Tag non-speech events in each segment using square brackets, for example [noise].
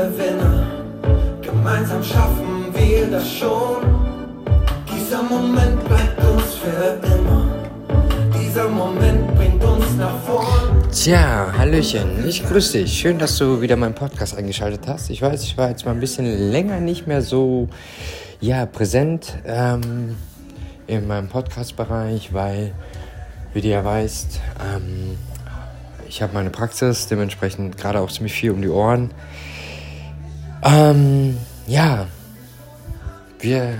Gewinner. Gemeinsam schaffen wir das schon. Dieser Moment bleibt uns für immer. Dieser Moment bringt uns nach vorn. Tja, Hallöchen, ich grüße dich. Schön, dass du wieder meinen Podcast eingeschaltet hast. Ich weiß, ich war jetzt mal ein bisschen länger nicht mehr so ja, präsent ähm, in meinem Podcast-Bereich, weil, wie du ja weißt, ähm, ich habe meine Praxis, dementsprechend gerade auch ziemlich viel um die Ohren. Ähm, ja, wir.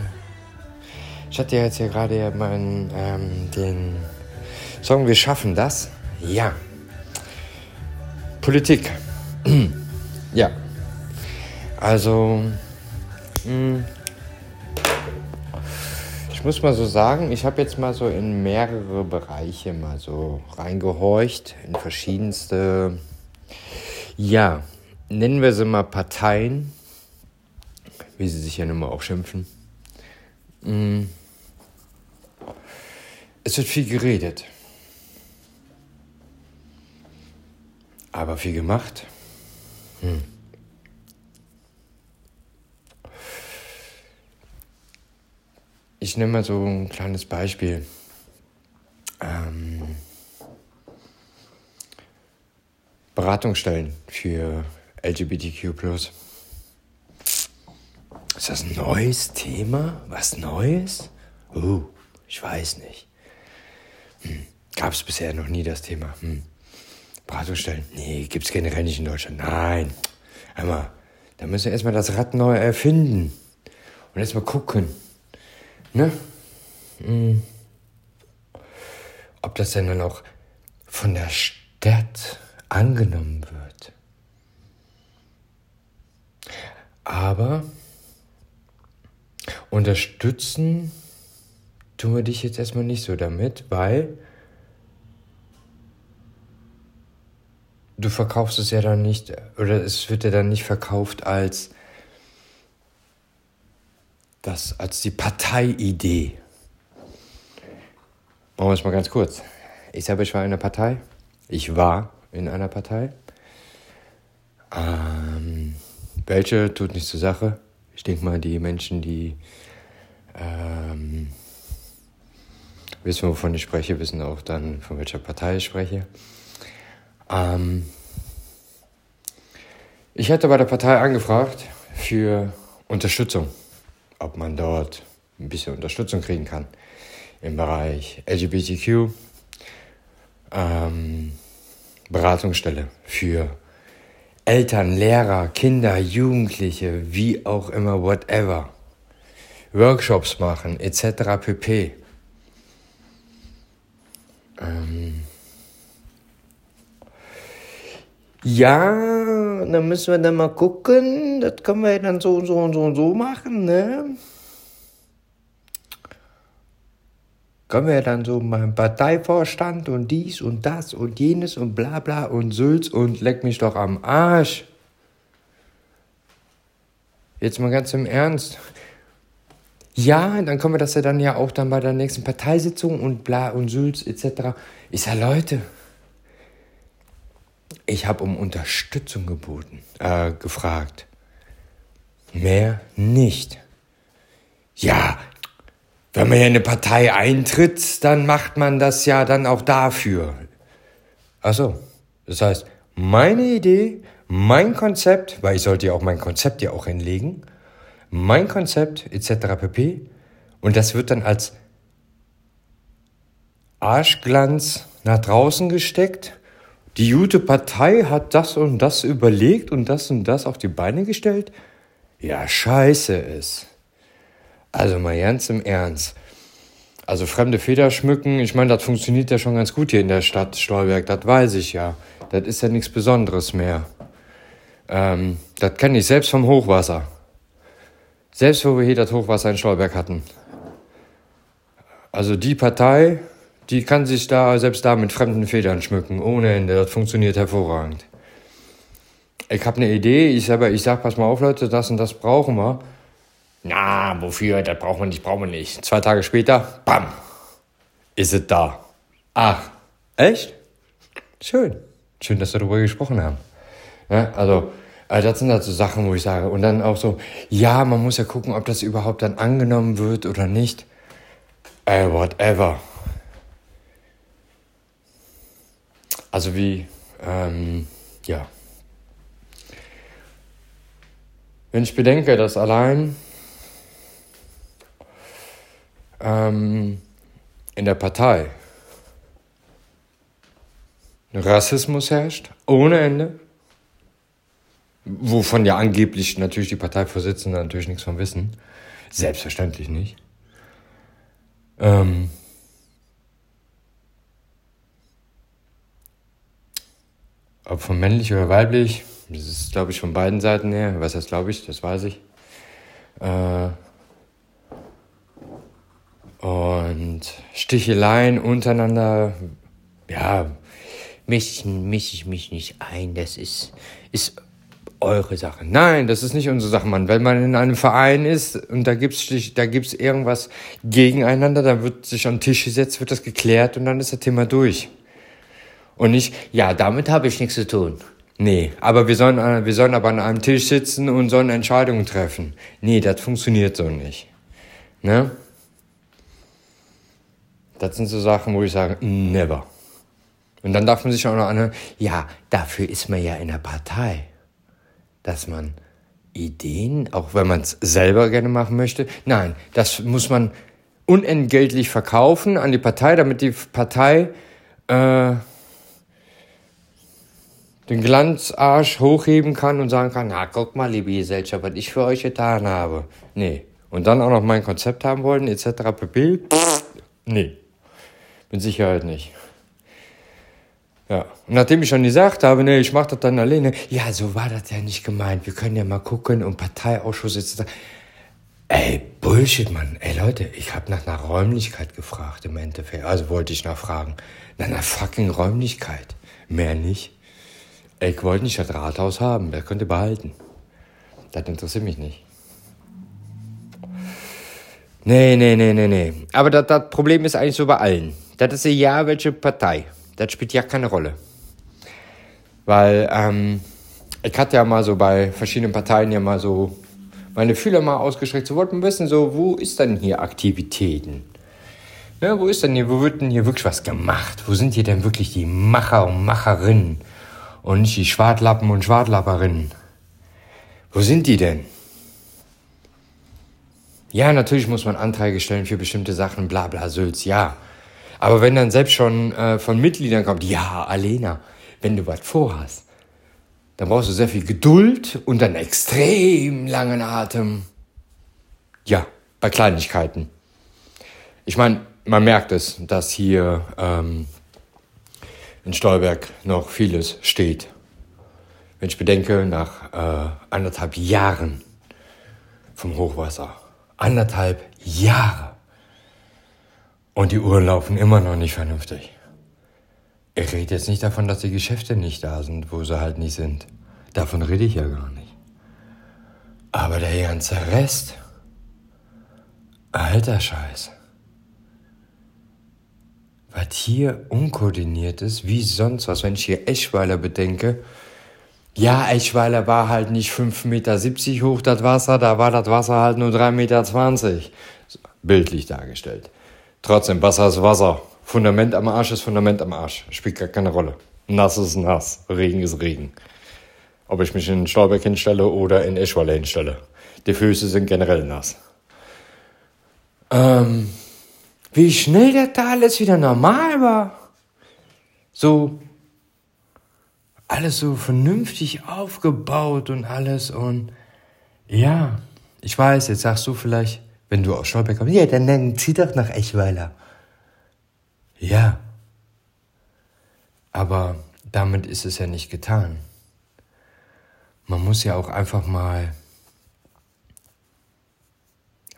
Ich hatte ja jetzt hier gerade meinen, ähm, den Song Wir schaffen das. Ja. Politik. [clears throat] ja. Also. Hm, ich muss mal so sagen, ich habe jetzt mal so in mehrere Bereiche mal so reingehorcht, in verschiedenste, ja, nennen wir sie mal Parteien, wie sie sich ja nun mal auch schimpfen. Mm. Es wird viel geredet, aber viel gemacht. Hm. Ich nehme mal so ein kleines Beispiel. Ähm, Beratungsstellen für LGBTQ. Ist das ein neues Thema? Was Neues? Uh, ich weiß nicht. Hm. Gab es bisher noch nie das Thema. Hm. Beratungsstellen? Nee, gibt es generell nicht in Deutschland. Nein. Einmal, da müssen wir erstmal das Rad neu erfinden. Und erstmal gucken. Ne? Hm. Ob das denn dann auch von der Stadt angenommen wird. Aber unterstützen tun wir dich jetzt erstmal nicht so damit, weil du verkaufst es ja dann nicht, oder es wird ja dann nicht verkauft als das als die Parteiidee. Machen wir es mal ganz kurz. Ich selber, ich war in einer Partei. Ich war in einer Partei. Ähm, welche tut nicht zur Sache. Ich denke mal, die Menschen, die ähm, wissen, wovon ich spreche, wissen auch dann, von welcher Partei ich spreche. Ähm, ich hätte bei der Partei angefragt für Unterstützung ob man dort ein bisschen Unterstützung kriegen kann im Bereich LGBTQ, ähm, Beratungsstelle für Eltern, Lehrer, Kinder, Jugendliche, wie auch immer, whatever. Workshops machen, etc. pp. Ähm ja, dann müssen wir dann mal gucken. Das können wir dann so und so und so und so machen, ne? Können wir dann so meinen Parteivorstand und dies und das und jenes und bla bla und Sülz und leck mich doch am Arsch. Jetzt mal ganz im Ernst. Ja, dann können wir das ja dann ja auch dann bei der nächsten Parteisitzung und bla und Sülz etc. Ich sag, Leute, ich habe um Unterstützung geboten, äh, gefragt. Mehr nicht. Ja, wenn man ja in eine Partei eintritt, dann macht man das ja dann auch dafür. Ach so, das heißt, meine Idee, mein Konzept, weil ich sollte ja auch mein Konzept ja auch hinlegen, mein Konzept etc. pp. Und das wird dann als Arschglanz nach draußen gesteckt die Jute Partei hat das und das überlegt und das und das auf die Beine gestellt? Ja, scheiße ist. Also mal ganz im Ernst. Also fremde Feder schmücken, ich meine, das funktioniert ja schon ganz gut hier in der Stadt Stolberg, das weiß ich ja. Das ist ja nichts Besonderes mehr. Ähm, das kenne ich selbst vom Hochwasser. Selbst wo wir hier das Hochwasser in Stolberg hatten. Also die Partei, die kann sich da selbst da mit fremden Federn schmücken, ohne Ende. Das funktioniert hervorragend. Ich habe eine Idee, ich selber, ich sag, pass mal auf, Leute, das und das brauchen wir. Na, wofür? Das brauchen wir nicht, brauchen wir nicht. Zwei Tage später, bam, ist es da. Ach, echt? Schön. Schön, dass wir darüber gesprochen haben. Ja, also, Also das sind halt so Sachen, wo ich sage. Und dann auch so, ja, man muss ja gucken, ob das überhaupt dann angenommen wird oder nicht. Ey, whatever. Also wie, ähm, ja. Wenn ich bedenke, dass allein ähm, in der Partei Rassismus herrscht, ohne Ende, wovon ja angeblich natürlich die Parteivorsitzenden natürlich nichts von wissen, selbstverständlich nicht. Ähm, ob von männlich oder weiblich, das ist, glaube ich, von beiden Seiten her. Was heißt, glaube ich, das weiß ich. Äh, und Sticheleien untereinander, ja, mische ich mich nicht ein. Das ist, ist eure Sache. Nein, das ist nicht unsere Sache, Mann. Wenn man in einem Verein ist und da gibt's da gibt's irgendwas gegeneinander, dann wird sich an den Tisch gesetzt, wird das geklärt und dann ist das Thema durch. Und nicht, ja, damit habe ich nichts zu tun. Nee, aber wir sollen, wir sollen aber an einem Tisch sitzen und sollen Entscheidungen treffen. Nee, das funktioniert so nicht. Ne? Das sind so Sachen, wo ich sage, never. Und dann darf man sich auch noch anhören, ja, dafür ist man ja in der Partei. Dass man Ideen, auch wenn man es selber gerne machen möchte, nein, das muss man unentgeltlich verkaufen an die Partei, damit die Partei äh, den Glanzarsch hochheben kann und sagen kann, na guck mal, liebe Gesellschaft, was ich für euch getan habe. Nee. Und dann auch noch mein Konzept haben wollen, etc. pp. Nee. Mit Sicherheit nicht. Ja. Und nachdem ich schon gesagt habe, nee, ich mach das dann alleine, ja, so war das ja nicht gemeint. Wir können ja mal gucken und Parteiausschuss etc. Ey, Bullshit, Mann. Ey, Leute, ich habe nach einer Räumlichkeit gefragt im Endeffekt. Also wollte ich nachfragen. Nach einer fucking Räumlichkeit. Mehr nicht. Ey, ich wollte nicht das Rathaus haben. Das könnt ihr behalten. Das interessiert mich nicht. Nee, nee, nee, nee, nee. Aber das, das Problem ist eigentlich so bei allen. Das ist ja welche Partei. Das spielt ja keine Rolle. Weil ähm, ich hatte ja mal so bei verschiedenen Parteien ja mal so meine Fühler mal ausgestreckt. So wollten wissen, so, wo ist denn hier Aktivitäten? Ja, wo ist denn hier, wo wird denn hier wirklich was gemacht? Wo sind hier denn wirklich die Macher und Macherinnen? Und nicht die Schwartlappen und Schwartlapperinnen? Wo sind die denn? Ja, natürlich muss man Anträge stellen für bestimmte Sachen, bla bla Sülz, ja. Aber wenn dann selbst schon äh, von Mitgliedern kommt, ja, Alena, wenn du was vorhast, dann brauchst du sehr viel Geduld und einen extrem langen Atem. Ja, bei Kleinigkeiten. Ich meine, man merkt es, dass hier ähm, in Stolberg noch vieles steht. Wenn ich bedenke, nach äh, anderthalb Jahren vom Hochwasser, anderthalb Jahre, und die Uhren laufen immer noch nicht vernünftig. Ich rede jetzt nicht davon, dass die Geschäfte nicht da sind, wo sie halt nicht sind. Davon rede ich ja gar nicht. Aber der ganze Rest. Alter Scheiß. Was hier unkoordiniert ist, wie sonst was. Wenn ich hier Eschweiler bedenke, ja, Eschweiler war halt nicht 5,70 Meter hoch, das Wasser, da war das Wasser halt nur 3,20 Meter. Bildlich dargestellt. Trotzdem, Wasser ist Wasser. Fundament am Arsch ist Fundament am Arsch. Spielt gar keine Rolle. Nass ist nass. Regen ist Regen. Ob ich mich in Stauberg hinstelle oder in Eschweiler hinstelle. Die Füße sind generell nass. Ähm, wie schnell das da alles wieder normal war. So, alles so vernünftig aufgebaut und alles und ja, ich weiß, jetzt sagst du vielleicht, wenn du aus Stolberg kommst, ja, dann, dann zieh doch nach Eschweiler. Ja. Aber damit ist es ja nicht getan. Man muss ja auch einfach mal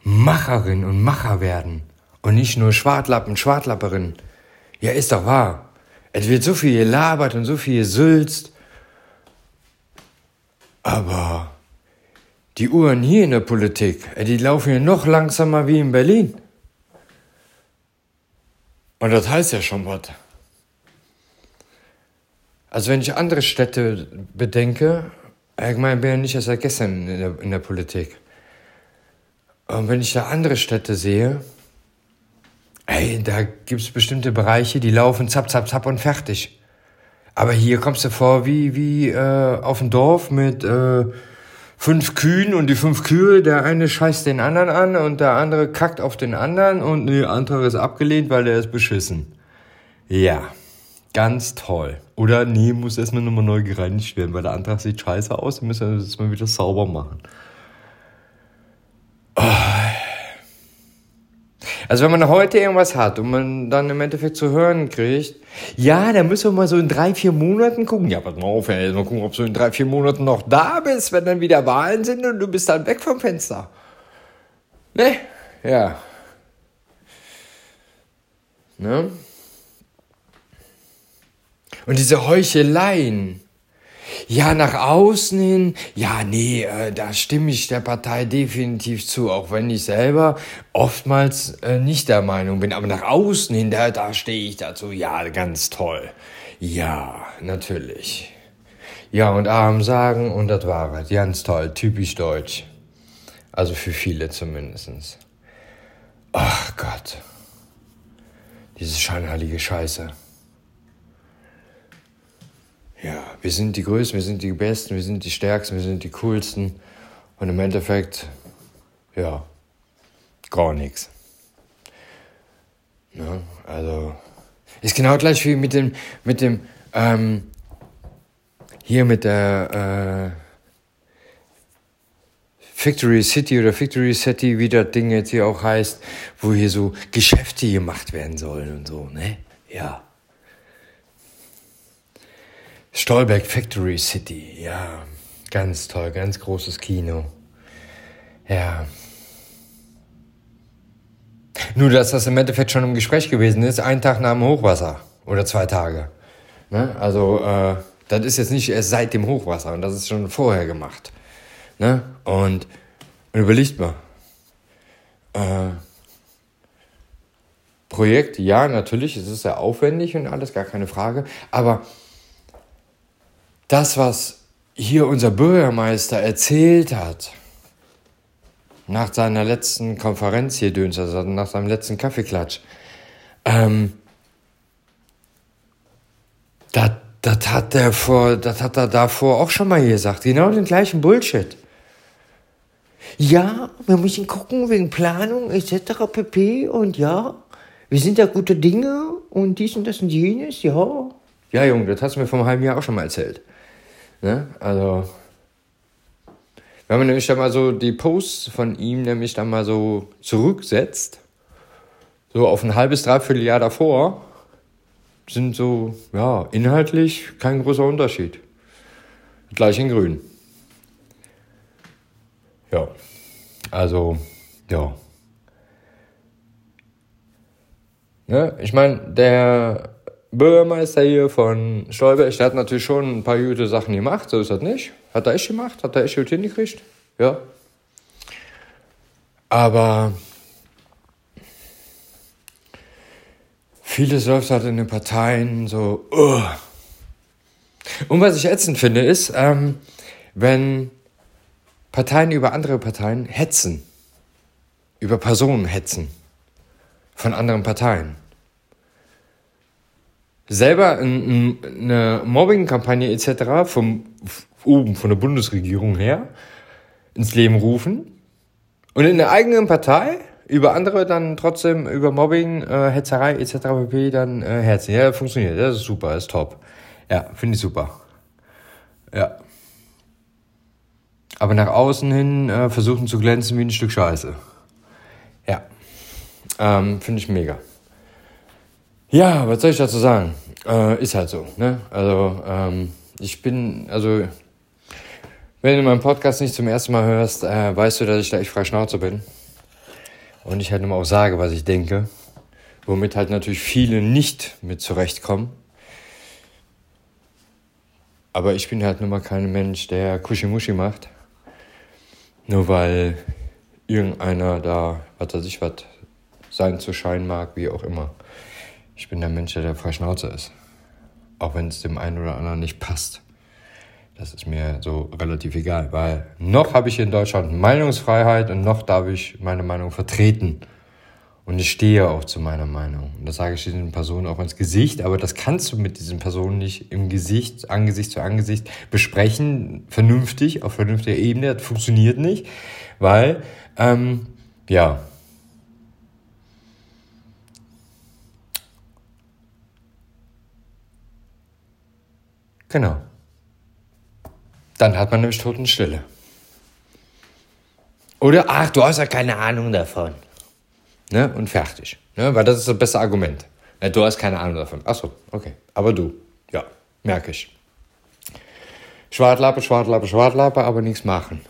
Macherin und Macher werden. Und nicht nur Schwartlappen, Schwartlapperin. Ja, ist doch wahr. Es wird so viel gelabert und so viel gesülzt. Aber die Uhren hier in der Politik, äh, die laufen ja noch langsamer wie in Berlin. Und das heißt ja schon was. Also wenn ich andere Städte bedenke, Ich meine, bin ja nicht erst seit gestern in der, in der Politik. Und wenn ich da andere Städte sehe, ey, da gibt es bestimmte Bereiche, die laufen zapp, zapp, zapp und fertig. Aber hier kommst du vor wie, wie äh, auf dem Dorf mit äh, fünf Kühen und die fünf Kühe, der eine scheißt den anderen an und der andere kackt auf den anderen und der andere ist abgelehnt, weil der ist beschissen. Ja, ganz toll. Oder nee, muss erstmal nochmal neu gereinigt werden, weil der Antrag sieht scheiße aus, dann müssen wir das mal wieder sauber machen. Oh. Also wenn man heute irgendwas hat und man dann im Endeffekt zu hören kriegt, ja, dann müssen wir mal so in drei, vier Monaten gucken. Ja, pass mal auf, ey, mal gucken, ob du in drei, vier Monaten noch da bist, wenn dann wieder Wahlen sind und du bist dann weg vom Fenster. Ne? Ja. Ne? Und diese Heucheleien. Ja, nach außen hin, ja, nee, äh, da stimme ich der Partei definitiv zu, auch wenn ich selber oftmals äh, nicht der Meinung bin. Aber nach außen hin, da, da stehe ich dazu. Ja, ganz toll. Ja, natürlich. Ja, und arm sagen und das war es. Ganz toll, typisch deutsch. Also für viele zumindestens. Ach Gott. Diese scheinheilige Scheiße. Ja, wir sind die Größten, wir sind die Besten, wir sind die Stärksten, wir sind die Coolsten. Und im Endeffekt, ja, gar nichts. Ne? Also, ist genau gleich wie mit dem, mit dem, ähm, hier mit der, äh, Victory City oder Victory City, wie das Ding jetzt hier auch heißt, wo hier so Geschäfte gemacht werden sollen und so, ne? Ja. Stolberg Factory City, ja, ganz toll, ganz großes Kino. Ja. Nur, dass das im Endeffekt schon im Gespräch gewesen ist, einen Tag nach dem Hochwasser oder zwei Tage. Ne? Also, äh, das ist jetzt nicht erst seit dem Hochwasser und das ist schon vorher gemacht. Ne? Und, und überlegt mal. Äh, Projekt, ja, natürlich, es ist sehr aufwendig und alles, gar keine Frage, aber das, was hier unser Bürgermeister erzählt hat, nach seiner letzten Konferenz hier, Döns, also nach seinem letzten Kaffeeklatsch, ähm, das, hat er vor, das hat er davor auch schon mal gesagt, genau den gleichen Bullshit. Ja, wir müssen gucken wegen Planung etc. pp. Und ja, wir sind ja gute Dinge und dies und das und jenes, ja. Ja, Junge, das hast du mir vor einem halben Jahr auch schon mal erzählt. Ne? Also, wenn man nämlich dann mal so die Posts von ihm nämlich dann mal so zurücksetzt, so auf ein halbes, dreiviertel Jahr davor, sind so, ja, inhaltlich kein großer Unterschied. Gleich in grün. Ja, also, ja. Ne? Ich meine, der Bürgermeister hier von Stolberg, der hat natürlich schon ein paar gute Sachen gemacht, so ist das nicht. Hat er echt gemacht, hat er echt gut hingekriegt, ja. Aber vieles läuft halt in den Parteien so, uh. Und was ich ätzend finde, ist, ähm, wenn Parteien über andere Parteien hetzen, über Personen hetzen von anderen Parteien selber eine Mobbing-Kampagne etc. vom oben von der Bundesregierung her ins Leben rufen und in der eigenen Partei über andere dann trotzdem über Mobbing, äh, Hetzerei etc. pp. dann äh, herziehen. Ja, funktioniert. Das ist super, ist top. Ja, finde ich super. Ja. Aber nach außen hin äh, versuchen zu glänzen wie ein Stück Scheiße. Ja. Ähm, finde ich mega. Ja, was soll ich dazu sagen? Äh, ist halt so, ne? Also, ähm, ich bin, also, wenn du meinen Podcast nicht zum ersten Mal hörst, äh, weißt du, dass ich da echt frei Schnauze bin. Und ich halt immer auch sage, was ich denke. Womit halt natürlich viele nicht mit zurechtkommen. Aber ich bin halt nun mal kein Mensch, der Kuschimuschi macht. Nur weil irgendeiner da, was weiß ich, was sein zu scheinen mag, wie auch immer. Ich bin der Mensch, der frei Schnauze ist. Auch wenn es dem einen oder anderen nicht passt. Das ist mir so relativ egal, weil noch habe ich in Deutschland Meinungsfreiheit und noch darf ich meine Meinung vertreten. Und ich stehe auch zu meiner Meinung. Und das sage ich diesen Personen auch ins Gesicht, aber das kannst du mit diesen Personen nicht im Gesicht, Angesicht zu Angesicht besprechen, vernünftig, auf vernünftiger Ebene. Das funktioniert nicht, weil, ähm, ja. Genau. Dann hat man nämlich Totenstille. Oder, ach, du hast ja keine Ahnung davon. Ne? Und fertig. Ne? Weil das ist das beste Argument. Ja, du hast keine Ahnung davon. Achso, okay. Aber du. Ja, merke ich. Schwartlappe, Schwartlappe, Schwartlappe, aber nichts machen.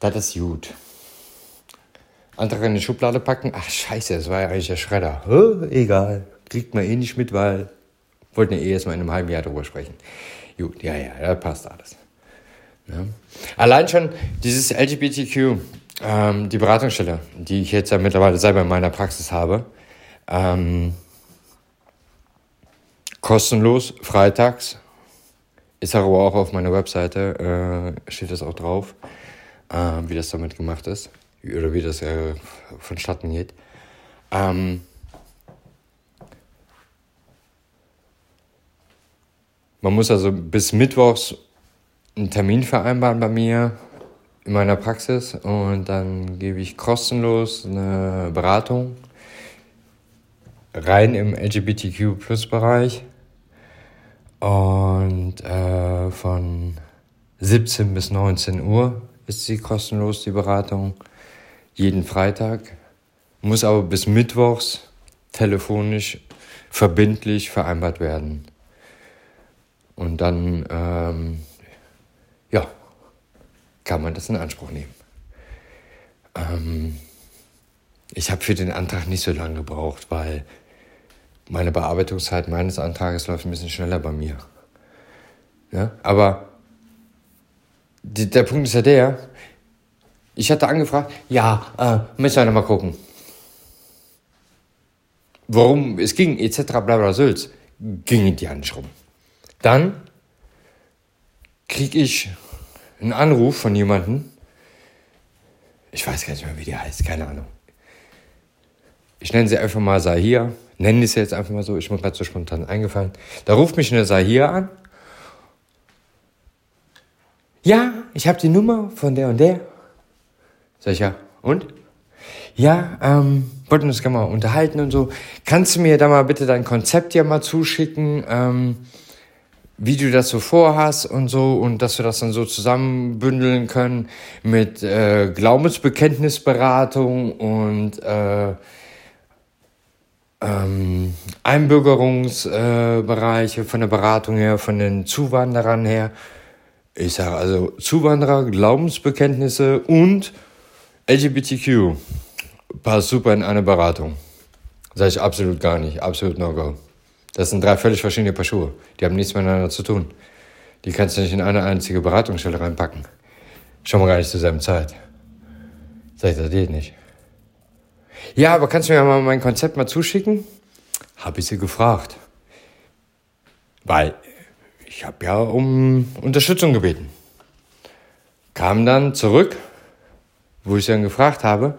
Das ist gut. Andere in die Schublade packen. Ach, scheiße, das war ja eigentlich der Schredder. Huh, egal. Kriegt man eh nicht mit, weil. Wollten ja eh erst mal in einem halben Jahr drüber sprechen. Gut, ja, ja, da passt alles. Ja. Allein schon dieses LGBTQ, ähm, die Beratungsstelle, die ich jetzt ja mittlerweile selber in meiner Praxis habe, ähm, kostenlos, freitags, ist aber auch auf meiner Webseite, äh, steht das auch drauf, äh, wie das damit gemacht ist, oder wie das äh, vonstatten geht. Ähm, man muss also bis Mittwochs einen Termin vereinbaren bei mir in meiner Praxis und dann gebe ich kostenlos eine Beratung rein im LGBTQ-Plus-Bereich und äh, von 17 bis 19 Uhr ist sie kostenlos, die Beratung, jeden Freitag, muss aber bis Mittwochs telefonisch verbindlich vereinbart werden. Und dann ähm, ja, kann man das in Anspruch nehmen. Ähm, ich habe für den Antrag nicht so lange gebraucht, weil meine Bearbeitungszeit meines Antrages läuft ein bisschen schneller bei mir. Ja, aber der Punkt ist ja der, ich hatte angefragt, ja, äh, müssen wir nochmal gucken. Worum es ging, etc. bla bla Sülz, ging die ja nicht rum. Dann kriege ich einen Anruf von jemandem. Ich weiß gar nicht mehr, wie die heißt, keine Ahnung. Ich nenne sie einfach mal Sahir. Nennen sie jetzt einfach mal so, ich bin gerade so spontan eingefallen. Da ruft mich eine Sahir an. Ja, ich habe die Nummer von der und der. Sag ich ja, und? Ja, ähm, wollten uns gerne mal unterhalten und so. Kannst du mir da mal bitte dein Konzept ja mal zuschicken? Ähm, wie du das so vorhast und so und dass wir das dann so zusammenbündeln können mit äh, Glaubensbekenntnisberatung und äh, ähm, Einbürgerungsbereiche äh, von der Beratung her, von den Zuwanderern her. Ich sage also Zuwanderer, Glaubensbekenntnisse und LGBTQ passt super in eine Beratung. Sage ich absolut gar nicht, absolut no go. Das sind drei völlig verschiedene Paar Schuhe. Die haben nichts miteinander zu tun. Die kannst du nicht in eine einzige Beratungsstelle reinpacken. Schon mal gar nicht zur selben Zeit. Sag ich, das geht nicht. Ja, aber kannst du mir mal mein Konzept mal zuschicken? Hab ich sie gefragt. Weil ich habe ja um Unterstützung gebeten. Kam dann zurück, wo ich dann gefragt habe,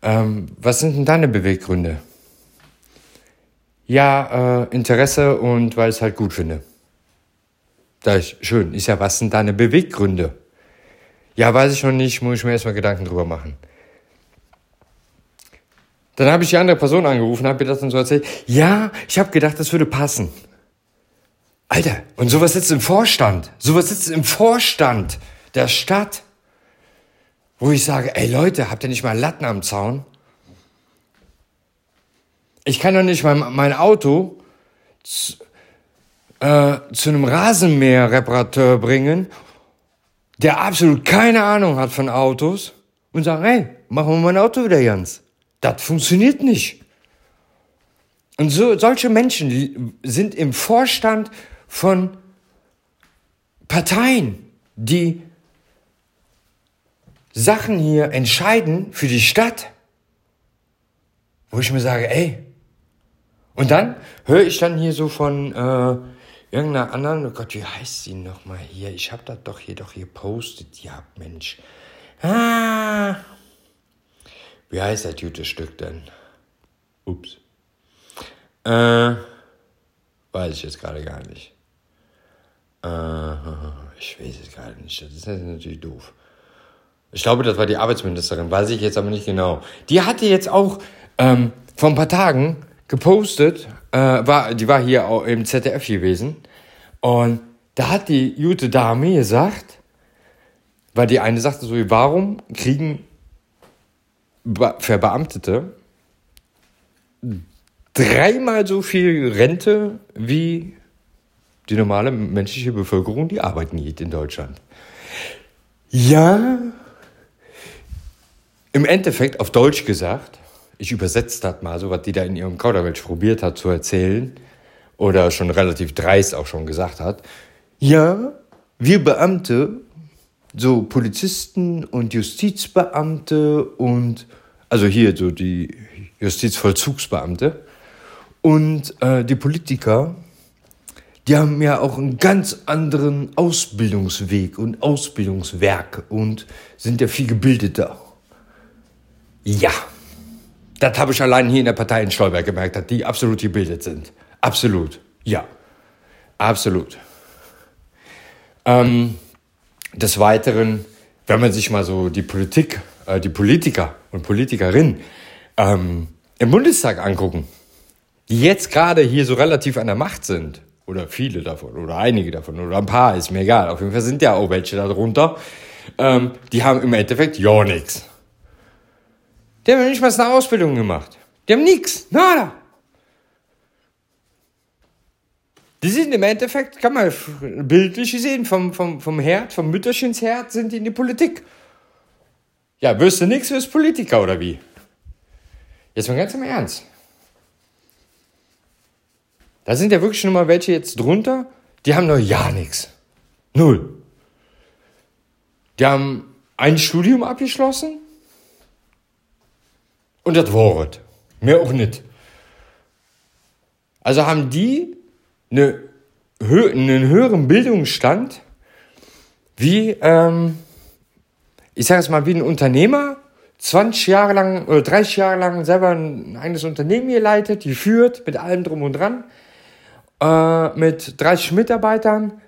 ähm, was sind denn deine Beweggründe? Ja, äh, Interesse und weil ich es halt gut finde. Da ich, schön, ist ja, was sind deine Beweggründe? Ja, weiß ich noch nicht, muss ich mir erstmal Gedanken drüber machen. Dann habe ich die andere Person angerufen, habe mir das dann so erzählt. Ja, ich habe gedacht, das würde passen. Alter, und sowas sitzt im Vorstand. Sowas sitzt im Vorstand der Stadt. Wo ich sage, ey Leute, habt ihr nicht mal Latten am Zaun? Ich kann doch nicht mein, mein Auto zu, äh, zu einem Rasenmäherreparateur bringen, der absolut keine Ahnung hat von Autos und sagen, hey, machen wir mein Auto wieder ganz. Das funktioniert nicht. Und so, solche Menschen sind im Vorstand von Parteien, die Sachen hier entscheiden für die Stadt, wo ich mir sage, ey, und dann höre ich dann hier so von, äh, irgendeiner anderen, oh Gott, wie heißt sie nochmal hier? Ich habe das doch hier doch hier postet, ja, Mensch. Ah. Wie heißt das gute Stück denn? Ups. Äh, weiß ich jetzt gerade gar nicht. Äh, ich weiß es gerade nicht. Das ist natürlich doof. Ich glaube, das war die Arbeitsministerin, weiß ich jetzt aber nicht genau. Die hatte jetzt auch ähm, vor ein paar Tagen gepostet, äh, war, die war hier auch im ZDF gewesen. Und da hat die gute Dame gesagt, weil die eine sagte so, warum kriegen Verbeamtete dreimal so viel Rente wie die normale menschliche Bevölkerung, die arbeiten geht in Deutschland. Ja, im Endeffekt, auf Deutsch gesagt, ich übersetze das mal, so was die da in ihrem Kauderwelsch probiert hat zu erzählen, oder schon relativ dreist auch schon gesagt hat, ja, wir Beamte, so Polizisten und Justizbeamte und, also hier so die Justizvollzugsbeamte und äh, die Politiker, die haben ja auch einen ganz anderen Ausbildungsweg und Ausbildungswerk und sind ja viel gebildeter. Ja, das habe ich allein hier in der Partei in Stolberg gemerkt, dass die absolut gebildet sind. Absolut, ja, absolut. Ähm, des Weiteren, wenn man sich mal so die Politik, äh, die Politiker und Politikerinnen ähm, im Bundestag angucken, die jetzt gerade hier so relativ an der Macht sind, oder viele davon, oder einige davon, oder ein paar, ist mir egal. Auf jeden Fall sind ja auch welche darunter. Ähm, die haben im Endeffekt ja nichts. Die haben nicht mal eine Ausbildung gemacht. Die haben nichts, nada. Die sind im Endeffekt, kann man bildlich sehen, vom, vom, vom Herd, vom Mütterchensherd sind die in die Politik. Ja, wirst du nichts, wirst Politiker oder wie? Jetzt mal ganz im Ernst. Da sind ja wirklich schon mal welche jetzt drunter, die haben noch ja nichts. Null. Die haben ein Studium abgeschlossen und das Wort. Mehr auch nicht. Also haben die eine, einen höheren Bildungsstand wie, ähm, ich sage es mal, wie ein Unternehmer, 20 Jahre lang oder 30 Jahre lang selber ein eigenes Unternehmen geleitet, geführt, mit allem drum und dran äh, mit 30 Mitarbeitern,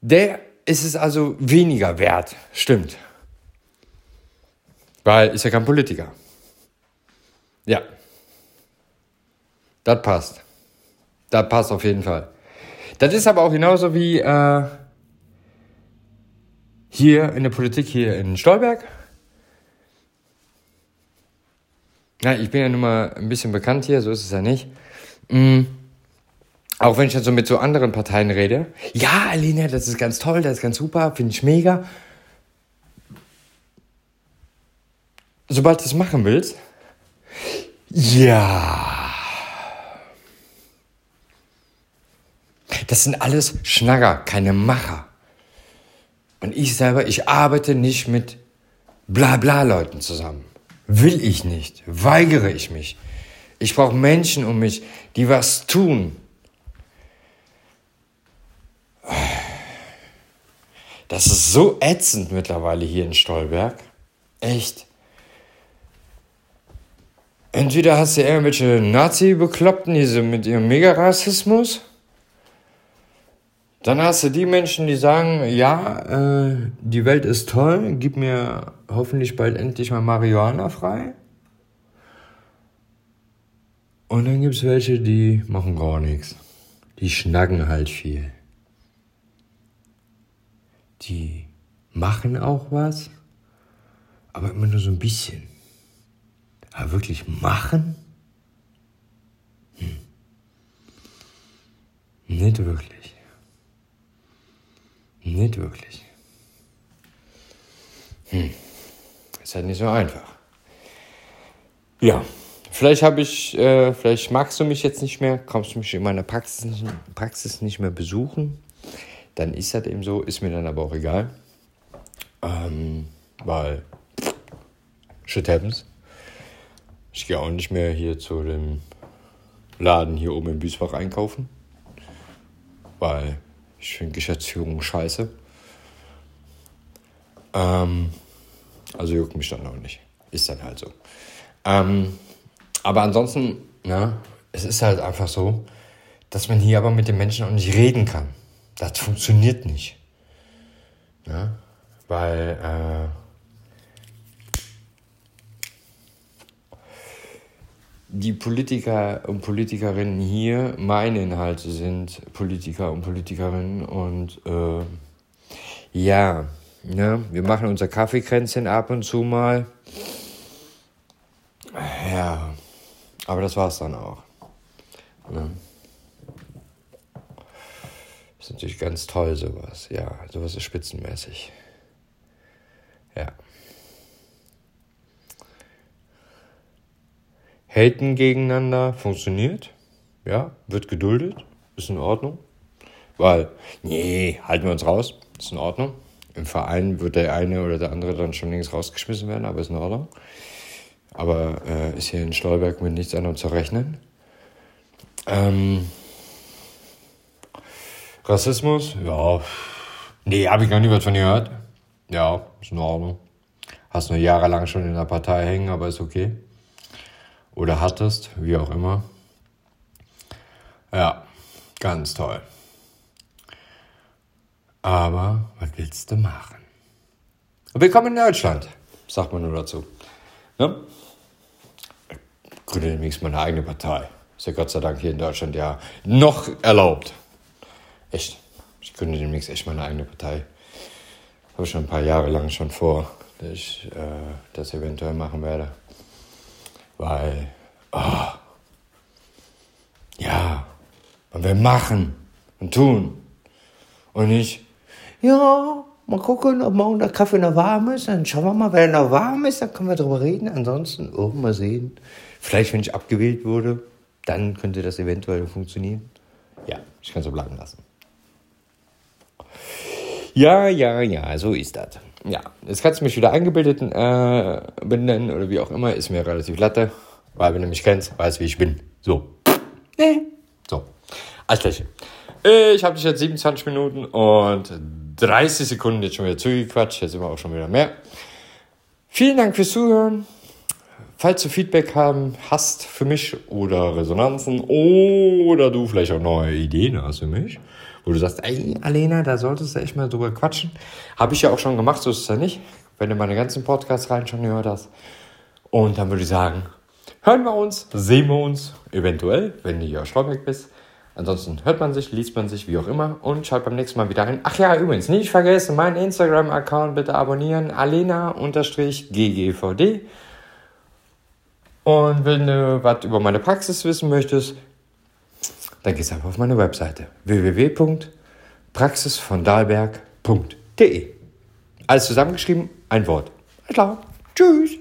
der ist es also weniger wert. Stimmt. Weil ist ja kein Politiker. Ja. Das passt. Das passt auf jeden Fall. Das ist aber auch genauso wie äh, hier in der Politik hier in Stolberg. Ja, ich bin ja nun mal ein bisschen bekannt hier, so ist es ja nicht. Mhm. Auch wenn ich dann so mit so anderen Parteien rede. Ja, Alina, das ist ganz toll, das ist ganz super, finde ich mega. Sobald du es machen willst, ja. Das sind alles Schnacker, keine Macher. Und ich selber, ich arbeite nicht mit Blabla-Leuten zusammen. Will ich nicht, weigere ich mich. Ich brauche Menschen um mich, die was tun, Das ist so ätzend mittlerweile hier in Stolberg. Echt. Entweder hast du irgendwelche Nazi-Bekloppten, die so mit ihrem Mega-Rassismus. Dann hast du die Menschen, die sagen, ja, äh, die Welt ist toll, gib mir hoffentlich bald endlich mal Marihuana frei. Und dann gibt es welche, die machen gar nichts. Die schnacken halt viel die machen auch was, aber immer nur so ein bisschen. Aber wirklich machen? Hm. Nicht wirklich. Nicht wirklich. Hm. Ist halt nicht so einfach. Ja, vielleicht habe ich, äh, vielleicht magst du mich jetzt nicht mehr, kommst du mich in meiner Praxis nicht, Praxis nicht mehr besuchen dann ist das eben so, ist mir dann aber auch egal. Ähm, weil shit happens. Ich gehe auch nicht mehr hier zu dem Laden hier oben in Büsbach einkaufen. weil ich finde Geschäftsführung scheiße. Ähm, also juckt mich dann auch nicht. Ist dann halt so. Ähm, aber ansonsten, ne, es ist halt einfach so, dass man hier aber mit den Menschen auch nicht reden kann. Das funktioniert nicht. Ne? Weil äh, die Politiker und Politikerinnen hier, meine Inhalte sind Politiker und Politikerinnen und äh, ja, ne, wir machen unser Kaffeekränzchen ab und zu mal. Ja, aber das war's dann auch. Ne? ist natürlich ganz toll, sowas. Ja, sowas ist spitzenmäßig. Haten gegeneinander funktioniert. Ja, wird geduldet. Ist in Ordnung. Weil, nee, halten wir uns raus. Ist in Ordnung. Im Verein wird der eine oder der andere dann schon links rausgeschmissen werden, aber ist in Ordnung. Aber äh, ist hier in Stolberg mit nichts anderem zu rechnen. Ähm, Rassismus? Ja. Nee, habe ich noch nie was von gehört. Ja, ist in Ordnung. Hast nur jahrelang schon in der Partei hängen, aber ist okay. Oder hattest, wie auch immer. Ja, ganz toll. Aber was willst du machen? Willkommen in Deutschland, sagt man nur dazu. Ne? Ich gründe demnächst meine eigene Partei. Ist ja Gott sei Dank hier in Deutschland ja noch erlaubt. Echt. Ich gründe demnächst echt meine eigene Partei. Habe ich schon ein paar Jahre lang schon vor, dass ich äh, das eventuell machen werde. Weil, oh, ja, man will machen und tun. Und nicht, ja, mal gucken, ob morgen der Kaffee noch warm ist. Dann schauen wir mal, wenn er noch warm ist, dann können wir drüber reden. Ansonsten, oh, mal sehen. Vielleicht, wenn ich abgewählt wurde, dann könnte das eventuell funktionieren. Ja, ich kann es so bleiben lassen. Ja, ja, ja, so ist das. Ja, jetzt kannst du mich wieder eingebildet äh, benennen oder wie auch immer, ist mir relativ latte, weil wenn du mich kennst, weißt wie ich bin. So. Nee. So. Als Fläche. Ich habe dich jetzt 27 Minuten und 30 Sekunden jetzt schon wieder zugequatscht. Jetzt sind wir auch schon wieder mehr. Vielen Dank fürs Zuhören. Falls du Feedback haben hast für mich oder Resonanzen oder du vielleicht auch neue Ideen hast für mich, wo du sagst, ey, Alena, da solltest du echt mal drüber quatschen. Habe ich ja auch schon gemacht, so ist es ja nicht, wenn du meine ganzen Podcasts rein schon gehört hast. Und dann würde ich sagen, hören wir uns, sehen wir uns, eventuell, wenn du hier Schlaubeck bist. Ansonsten hört man sich, liest man sich, wie auch immer und schaut beim nächsten Mal wieder rein. Ach ja, übrigens, nicht vergessen, meinen Instagram-Account bitte abonnieren, alena-ggvd. Und wenn du was über meine Praxis wissen möchtest, dann gehst du einfach auf meine Webseite www.praxisvondalberg.de. Alles zusammengeschrieben, ein Wort. Klar. Tschüss.